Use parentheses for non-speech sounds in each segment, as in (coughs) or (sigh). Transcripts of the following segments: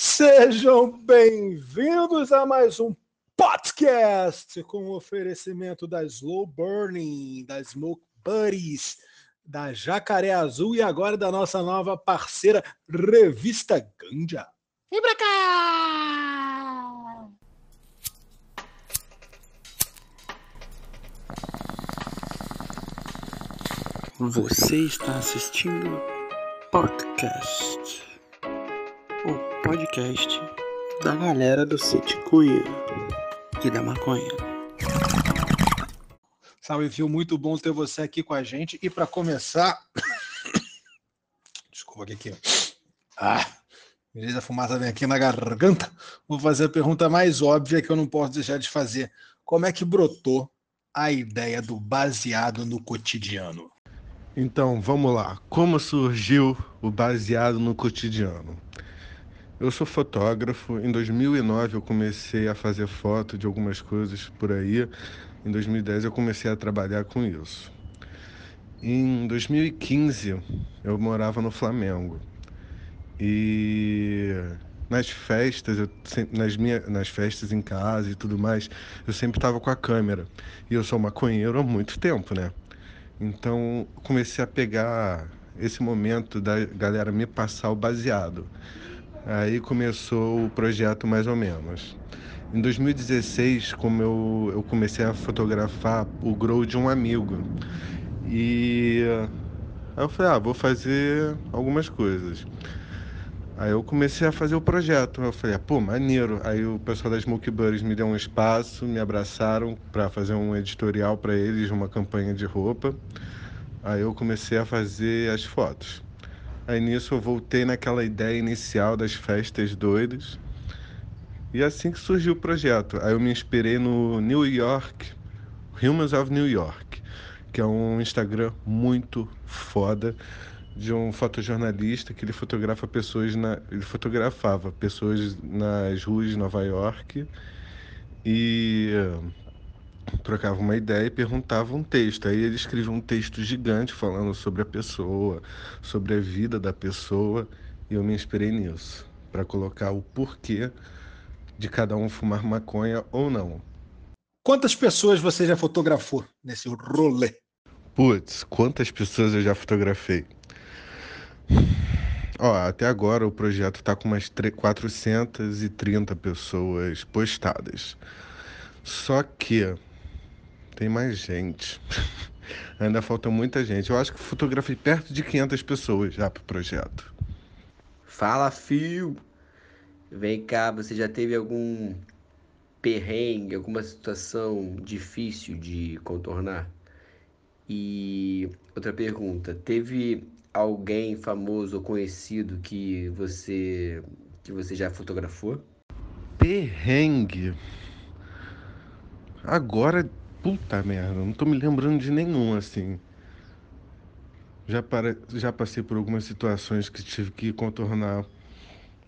Sejam bem-vindos a mais um podcast com oferecimento da Slow Burning, da Smoke Buddies, da Jacaré Azul e agora da nossa nova parceira Revista Ganja. Vem pra cá! Você está assistindo podcast, podcast da galera do City Cunha e da maconha. Salve, Fio, muito bom ter você aqui com a gente. E para começar. (coughs) Desculpa aqui. Ah, beleza, a fumaça vem aqui na garganta. Vou fazer a pergunta mais óbvia que eu não posso deixar de fazer. Como é que brotou a ideia do baseado no cotidiano? Então, vamos lá. Como surgiu o baseado no cotidiano? Eu sou fotógrafo. Em 2009 eu comecei a fazer foto de algumas coisas por aí. Em 2010 eu comecei a trabalhar com isso. Em 2015 eu morava no Flamengo. E nas festas, eu, nas, minha, nas festas em casa e tudo mais, eu sempre estava com a câmera. E eu sou maconheiro há muito tempo, né? Então comecei a pegar esse momento da galera me passar o baseado. Aí começou o projeto mais ou menos. Em 2016, como eu, eu comecei a fotografar o grow de um amigo. E aí eu falei, ah, vou fazer algumas coisas. Aí eu comecei a fazer o projeto. Eu falei, ah, pô, maneiro. Aí o pessoal da Smoke Buddies me deu um espaço, me abraçaram para fazer um editorial para eles, uma campanha de roupa. Aí eu comecei a fazer as fotos. Aí nisso eu voltei naquela ideia inicial das festas doidas. E assim que surgiu o projeto. Aí eu me inspirei no New York, Humans of New York, que é um Instagram muito foda de um fotojornalista que ele fotografa pessoas na ele fotografava pessoas nas ruas de Nova York e trocava uma ideia e perguntava um texto. Aí ele escrevia um texto gigante falando sobre a pessoa, sobre a vida da pessoa, e eu me inspirei nisso para colocar o porquê de cada um fumar maconha ou não. Quantas pessoas você já fotografou nesse rolê? Putz, quantas pessoas eu já fotografei? Ó, até agora o projeto está com umas 430 pessoas postadas. Só que tem mais gente. (laughs) Ainda falta muita gente. Eu acho que fotografei perto de 500 pessoas já pro projeto. Fala, fio! Vem cá, você já teve algum perrengue, alguma situação difícil de contornar? E outra pergunta, teve alguém famoso ou conhecido que você que você já fotografou? Perrengue. Agora, puta merda, não tô me lembrando de nenhum assim. Já, para, já passei por algumas situações que tive que contornar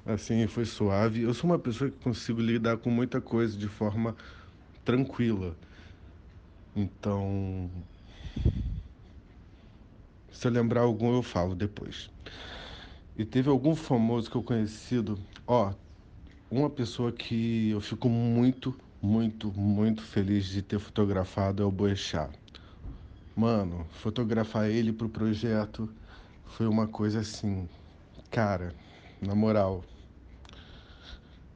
assim, foi suave. Eu sou uma pessoa que consigo lidar com muita coisa de forma tranquila. Então, se eu lembrar algum, eu falo depois. E teve algum famoso que eu conhecido, ó, uma pessoa que eu fico muito, muito, muito feliz de ter fotografado é o Boechat. Mano, fotografar ele pro projeto foi uma coisa assim, cara, na moral.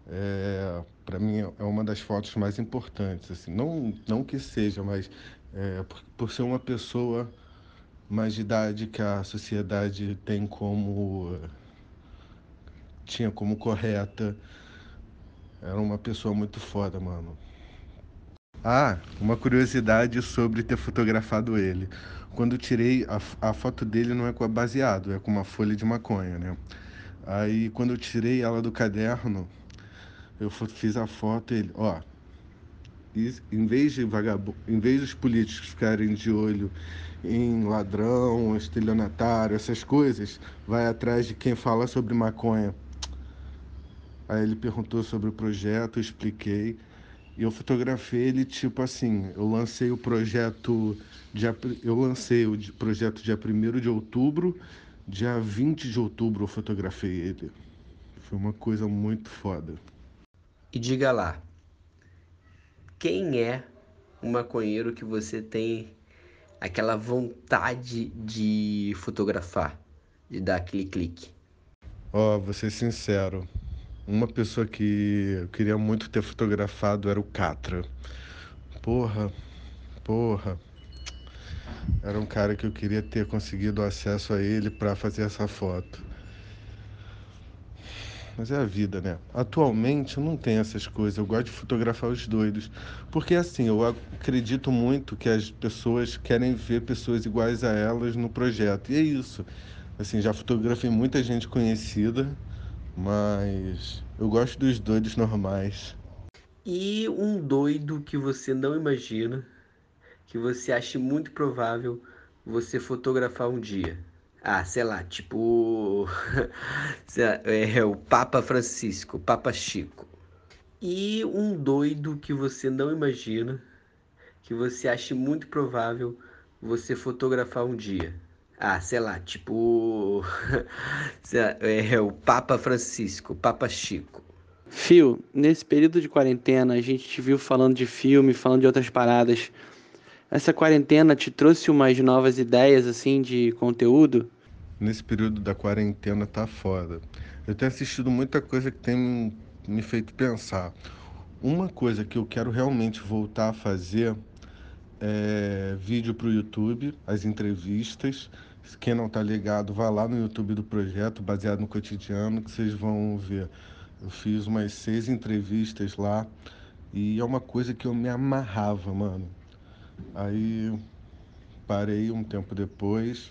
É, para mim é uma das fotos mais importantes, assim, não, não que seja, mas é, por, por ser uma pessoa mais de idade que a sociedade tem como tinha como correta. Era uma pessoa muito foda, mano. Ah, uma curiosidade sobre ter fotografado ele. Quando tirei a, a foto dele não é com a baseado, é com uma folha de maconha, né? Aí quando eu tirei ela do caderno, eu fiz a foto ele, ó, em vez de vagabundo, em vez dos políticos ficarem de olho em ladrão, estelionatário, essas coisas, vai atrás de quem fala sobre maconha. Aí ele perguntou sobre o projeto, eu expliquei. E eu fotografei ele tipo assim, eu lancei o projeto dia, eu lancei o projeto dia 1 de outubro, dia 20 de outubro eu fotografei ele. Foi uma coisa muito foda. E diga lá, quem é um maconheiro que você tem aquela vontade de fotografar, de dar aquele clique? Ó, oh, vou ser sincero. Uma pessoa que eu queria muito ter fotografado era o Catra. Porra, porra. Era um cara que eu queria ter conseguido acesso a ele para fazer essa foto. Mas é a vida, né? Atualmente eu não tenho essas coisas. Eu gosto de fotografar os doidos. Porque assim, eu acredito muito que as pessoas querem ver pessoas iguais a elas no projeto. E é isso. Assim, já fotografei muita gente conhecida, mas eu gosto dos doidos normais. E um doido que você não imagina que você acha muito provável você fotografar um dia? Ah, sei lá, tipo. (laughs) é o Papa Francisco, o Papa Chico. E um doido que você não imagina, que você acha muito provável você fotografar um dia? Ah, sei lá, tipo. (laughs) é o Papa Francisco, o Papa Chico. Fio, nesse período de quarentena, a gente te viu falando de filme, falando de outras paradas. Essa quarentena te trouxe umas novas ideias assim de conteúdo? Nesse período da quarentena tá foda. Eu tenho assistido muita coisa que tem me feito pensar. Uma coisa que eu quero realmente voltar a fazer é vídeo para o YouTube, as entrevistas. Quem não tá ligado, vá lá no YouTube do projeto, baseado no cotidiano, que vocês vão ver. Eu fiz umas seis entrevistas lá e é uma coisa que eu me amarrava, mano. Aí parei um tempo depois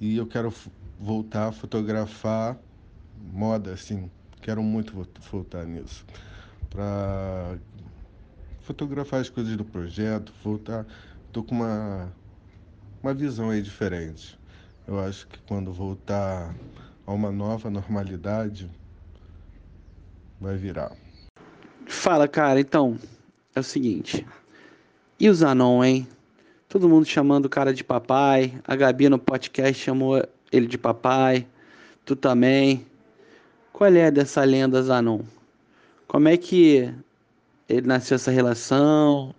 e eu quero voltar a fotografar moda, assim. Quero muito voltar nisso. Para fotografar as coisas do projeto, voltar. Tô com uma, uma visão aí diferente. Eu acho que quando voltar a uma nova normalidade, vai virar. Fala, cara, então, é o seguinte. E o Zanon, hein? Todo mundo chamando o cara de papai. A Gabi no podcast chamou ele de papai. Tu também. Qual é dessa lenda Zanon? Como é que ele nasceu essa relação?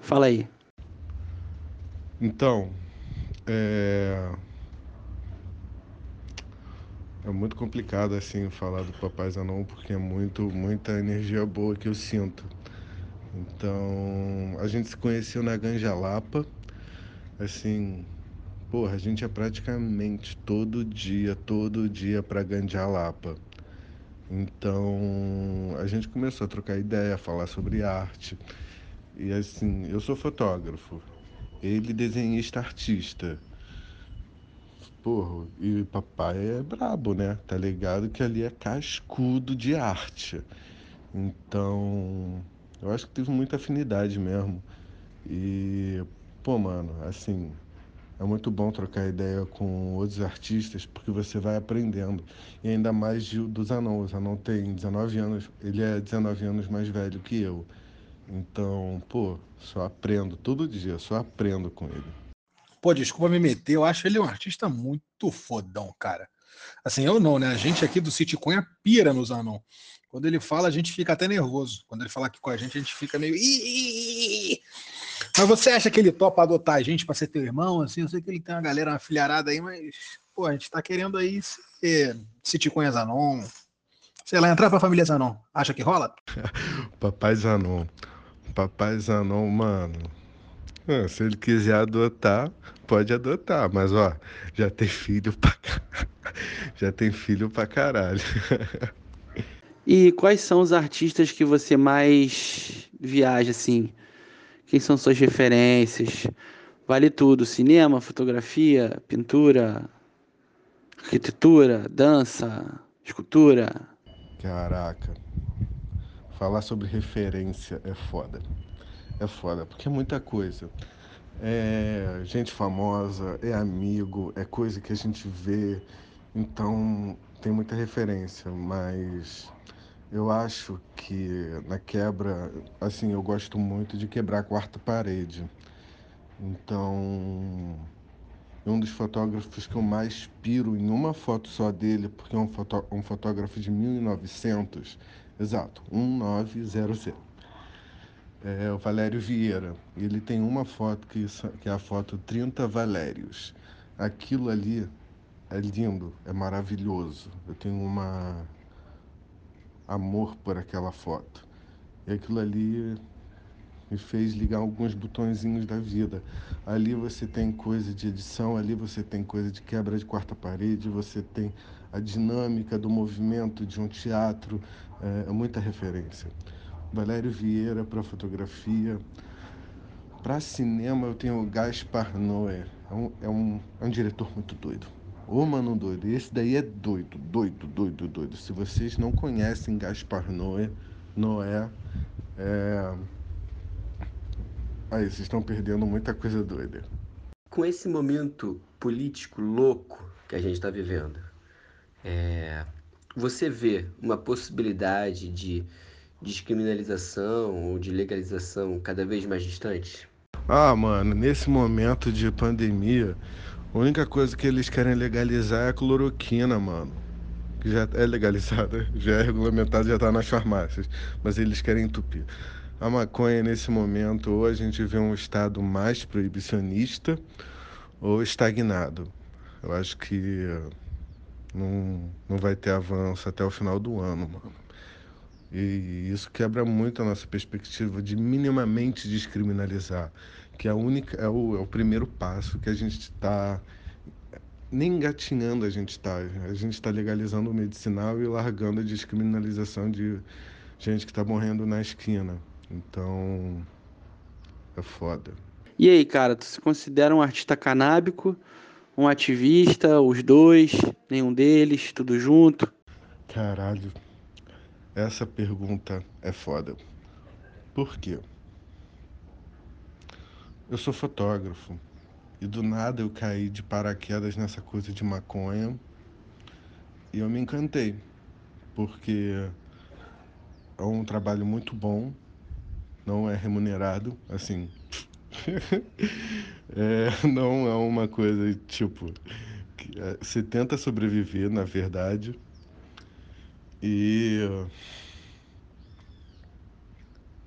Fala aí. Então, é... é muito complicado assim falar do Papai Zanon porque é muito muita energia boa que eu sinto. Então, a gente se conheceu na Ganjalapa. Assim, porra, a gente ia praticamente todo dia, todo dia para Ganjalapa. Então, a gente começou a trocar ideia, a falar sobre arte. E assim, eu sou fotógrafo. Ele desenhista artista. Porra, e papai é brabo, né? Tá ligado que ali é cascudo de arte. Então, eu acho que teve muita afinidade mesmo. E, pô, mano, assim, é muito bom trocar ideia com outros artistas porque você vai aprendendo. E ainda mais de, do Zanon. O Zanon tem 19 anos, ele é 19 anos mais velho que eu. Então, pô, só aprendo todo dia, só aprendo com ele. Pô, desculpa me meter, eu acho ele um artista muito fodão, cara. Assim, eu não, né? A gente aqui do City Cunha pira no Zanon. Quando ele fala, a gente fica até nervoso. Quando ele fala aqui com a gente, a gente fica meio. Mas você acha que ele topa adotar a gente para ser teu irmão? Assim, eu sei que ele tem uma galera, uma filharada aí, mas, pô, a gente tá querendo aí ser, se te conhece Zanon. Sei lá, entrar pra família Zanon. Acha que rola? (laughs) Papai Zanon. Papai Zanon, mano. Ah, se ele quiser adotar, pode adotar, mas ó, já tem filho pra (laughs) já tem filho pra caralho. (laughs) E quais são os artistas que você mais viaja, assim? Quem são suas referências? Vale tudo: cinema, fotografia, pintura, arquitetura, dança, escultura. Caraca. Falar sobre referência é foda. É foda, porque é muita coisa. É gente famosa, é amigo, é coisa que a gente vê. Então tem muita referência, mas eu acho que na quebra, assim, eu gosto muito de quebrar a quarta parede. Então, é um dos fotógrafos que eu mais piro em uma foto só dele, porque é um, fotó um fotógrafo de 1900, exato, 1900. É o Valério Vieira. Ele tem uma foto que, que é a foto 30 Valérios. Aquilo ali é lindo, é maravilhoso. Eu tenho uma amor por aquela foto. E aquilo ali me fez ligar alguns botõezinhos da vida. Ali você tem coisa de edição, ali você tem coisa de quebra de quarta parede, você tem a dinâmica do movimento de um teatro, é, é muita referência. Valério Vieira para fotografia. Para cinema eu tenho Gaspar Noé, é um, é um, é um diretor muito doido. Ô mano doido, esse daí é doido, doido, doido, doido. Se vocês não conhecem Gaspar Noé, Noé, é Aí, vocês estão perdendo muita coisa doida. Com esse momento político louco que a gente está vivendo, é... você vê uma possibilidade de descriminalização ou de legalização cada vez mais distante? Ah, mano, nesse momento de pandemia, a única coisa que eles querem legalizar é a cloroquina, mano. Que já é legalizada, (laughs) já é regulamentada, já tá nas farmácias. Mas eles querem entupir. A maconha, nesse momento, ou a gente vê um estado mais proibicionista ou estagnado. Eu acho que não, não vai ter avanço até o final do ano, mano. E isso quebra muito a nossa perspectiva de minimamente descriminalizar, que é, a única, é, o, é o primeiro passo que a gente está. Nem engatinhando a gente está. A gente está legalizando o medicinal e largando a descriminalização de gente que está morrendo na esquina. Então, é foda. E aí, cara, tu se considera um artista canábico, um ativista, os dois, nenhum deles, tudo junto? Caralho, essa pergunta é foda. Por quê? Eu sou fotógrafo e do nada eu caí de paraquedas nessa coisa de maconha e eu me encantei, porque é um trabalho muito bom não é remunerado, assim. (laughs) é, não é uma coisa tipo. É, você tenta sobreviver, na verdade, e.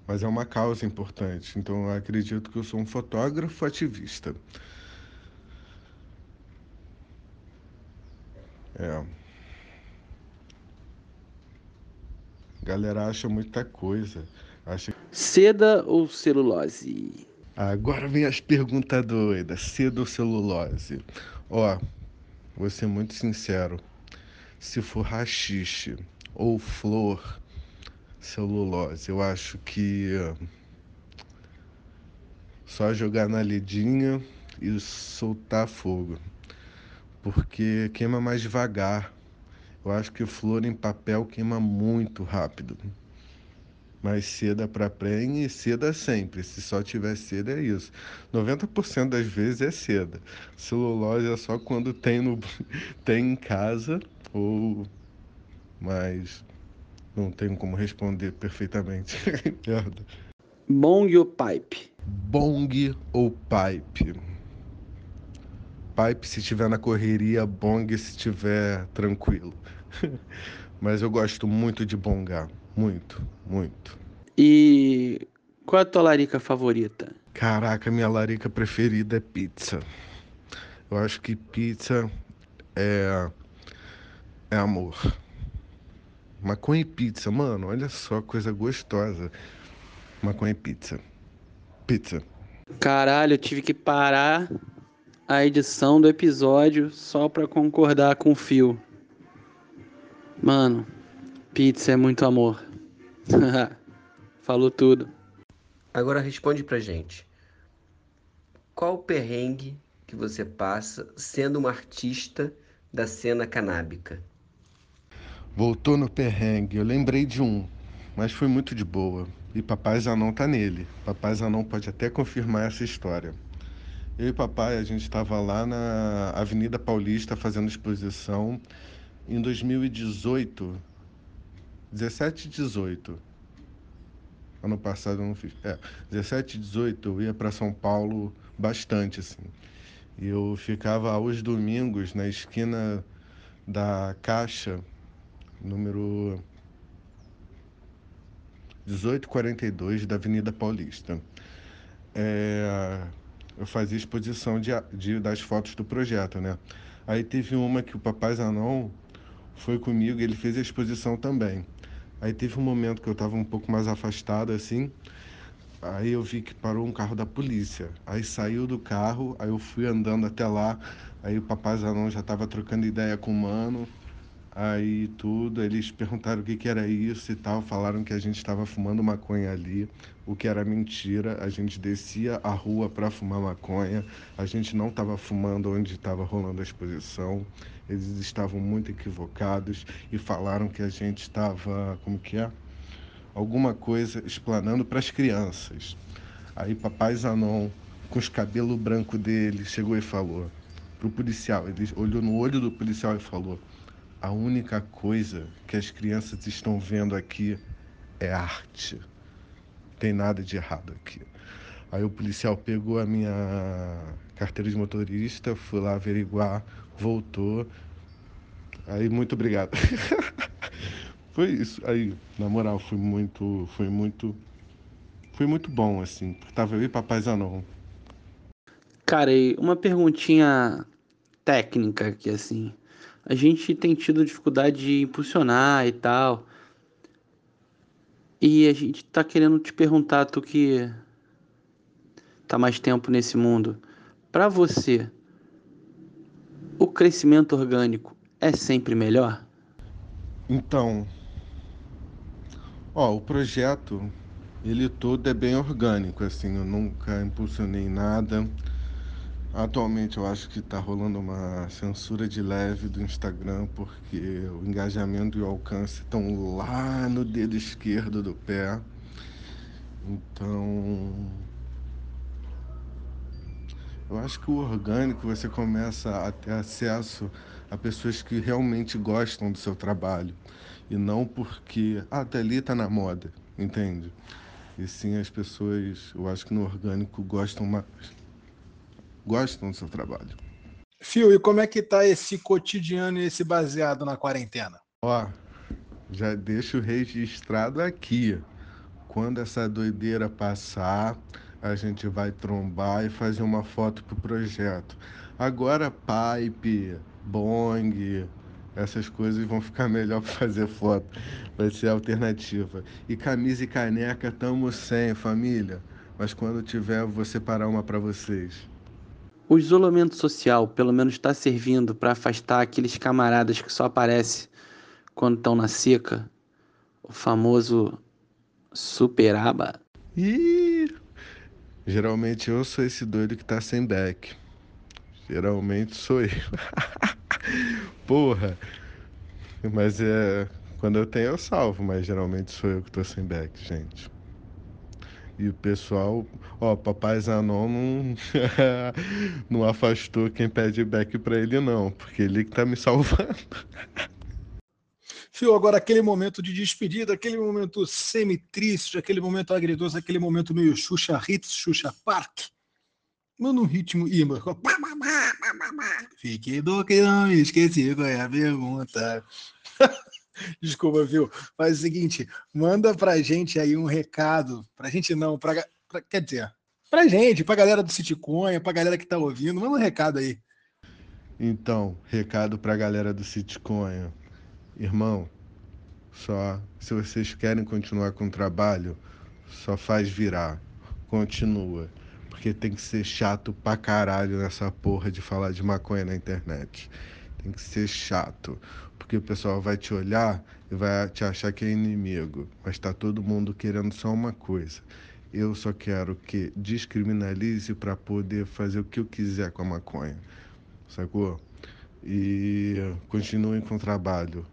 Mas é uma causa importante, então eu acredito que eu sou um fotógrafo ativista. É. A galera acha muita coisa. Acho... Seda ou celulose? Agora vem as perguntas doidas. Seda ou celulose? Ó, vou ser muito sincero. Se for rachixe ou flor, celulose, eu acho que só jogar na lidinha e soltar fogo. Porque queima mais devagar. Eu acho que flor em papel queima muito rápido. Mas seda para prenhe e seda sempre. Se só tiver seda, é isso. 90% das vezes é seda. Celulose é só quando tem, no, (laughs) tem em casa ou. Mas não tenho como responder perfeitamente. (laughs) Bong ou pipe? Bong ou pipe? Pipe se estiver na correria, bong se estiver tranquilo. (laughs) Mas eu gosto muito de bongar. Muito, muito. E qual é a tua larica favorita? Caraca, minha larica preferida é pizza. Eu acho que pizza é, é amor. Maconha e pizza, mano, olha só, coisa gostosa. Maconha e pizza. Pizza. Caralho, eu tive que parar a edição do episódio só pra concordar com o fio. Mano, Pizza é muito amor. (laughs) Falou tudo. Agora responde pra gente. Qual o perrengue que você passa sendo um artista da cena canábica? Voltou no perrengue. Eu lembrei de um, mas foi muito de boa. E Papai Zanon tá nele. Papai Zanon pode até confirmar essa história. Eu e papai, a gente estava lá na Avenida Paulista fazendo exposição em 2018 17 e 18. Ano passado eu não fiz. É, 17 e 18 eu ia para São Paulo bastante, assim. Eu ficava aos domingos na esquina da Caixa, número 1842 da Avenida Paulista. É, eu fazia exposição de, de, das fotos do projeto, né? Aí teve uma que o Papai Zanon foi comigo ele fez a exposição também. Aí teve um momento que eu estava um pouco mais afastado, assim, aí eu vi que parou um carro da polícia. Aí saiu do carro, aí eu fui andando até lá, aí o Papai Zanon já estava trocando ideia com o mano, Aí tudo, eles (laughs) perguntaram o que, que era isso e tal, falaram que a gente estava fumando maconha ali, o que era mentira. A gente descia a rua para fumar maconha, a gente não estava fumando onde estava rolando a exposição. Eles estavam muito equivocados e falaram que a gente estava, como que é? Alguma coisa explanando para as crianças. Aí papai Zanon, com os cabelos brancos dele, chegou e falou pro policial, ele olhou no olho do policial e falou: a única coisa que as crianças estão vendo aqui é arte. Não tem nada de errado aqui. Aí o policial pegou a minha carteira de motorista, foi lá averiguar, voltou. Aí muito obrigado. (laughs) foi isso. Aí, na moral, foi muito, foi muito, foi muito bom assim. Porque tava eu e Papai Zanon. Cara, e uma perguntinha técnica aqui assim a gente tem tido dificuldade de impulsionar e tal. E a gente tá querendo te perguntar, tu que tá mais tempo nesse mundo, para você, o crescimento orgânico é sempre melhor? Então, ó, o projeto ele todo é bem orgânico, assim, eu nunca impulsionei nada. Atualmente eu acho que está rolando uma censura de leve do Instagram porque o engajamento e o alcance estão lá no dedo esquerdo do pé. Então eu acho que o orgânico você começa a ter acesso a pessoas que realmente gostam do seu trabalho e não porque ah, até ali tá na moda, entende? E sim as pessoas, eu acho que no orgânico gostam mais gostam do seu trabalho. Fio, e como é que tá esse cotidiano e esse baseado na quarentena? Ó, já deixo registrado aqui. Quando essa doideira passar, a gente vai trombar e fazer uma foto pro projeto. Agora pipe, bong, essas coisas vão ficar melhor para fazer foto. Vai ser alternativa. E camisa e caneca tamo sem, família. Mas quando tiver, vou separar uma para vocês. O isolamento social, pelo menos, está servindo para afastar aqueles camaradas que só aparecem quando estão na seca. O famoso superaba. Ih, geralmente eu sou esse doido que tá sem back. Geralmente sou eu. (laughs) Porra. Mas é. Quando eu tenho, eu salvo, mas geralmente sou eu que tô sem back, gente. E o pessoal, ó, Papai Zanon não, (laughs) não afastou quem pede back para ele, não, porque ele que tá me salvando. (laughs) Fio, agora aquele momento de despedida, aquele momento semi-triste, aquele momento agridoce, aquele momento meio Xuxa Hits, Xuxa Park. Manda um ritmo e Fique do que não me esqueci qual é a pergunta. (laughs) (laughs) Desculpa, viu? Faz o seguinte, manda pra gente aí um recado. Pra gente não, pra, pra quer dizer, pra gente, pra galera do Citiconha, pra galera que tá ouvindo, manda um recado aí. Então, recado pra galera do Citiconha. Irmão, só se vocês querem continuar com o trabalho, só faz virar. Continua. Porque tem que ser chato pra caralho nessa porra de falar de maconha na internet. Tem que ser chato porque o pessoal vai te olhar e vai te achar que é inimigo, mas está todo mundo querendo só uma coisa. Eu só quero que descriminalize para poder fazer o que eu quiser com a maconha, sacou? E continuem com o trabalho.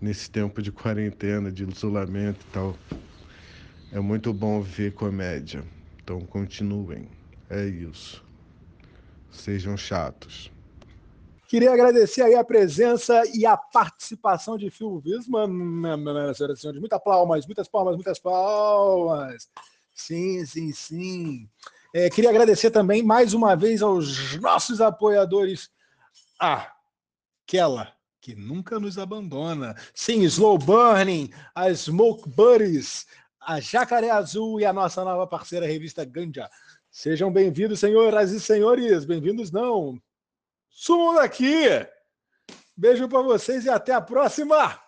Nesse tempo de quarentena, de isolamento e tal, é muito bom ver comédia. Então continuem. É isso. Sejam chatos. Queria agradecer aí a presença e a participação de Phil Wisman, senhoras e senhores. Muitas palmas, muitas palmas, muitas palmas. Sim, sim, sim. É, queria agradecer também mais uma vez aos nossos apoiadores. Ah, aquela que nunca nos abandona. Sim, Slow Burning, a Smoke Buddies, a Jacaré Azul e a nossa nova parceira, a revista Ganja. Sejam bem-vindos, senhoras e senhores. Bem-vindos, não. Sumam daqui. Beijo para vocês e até a próxima.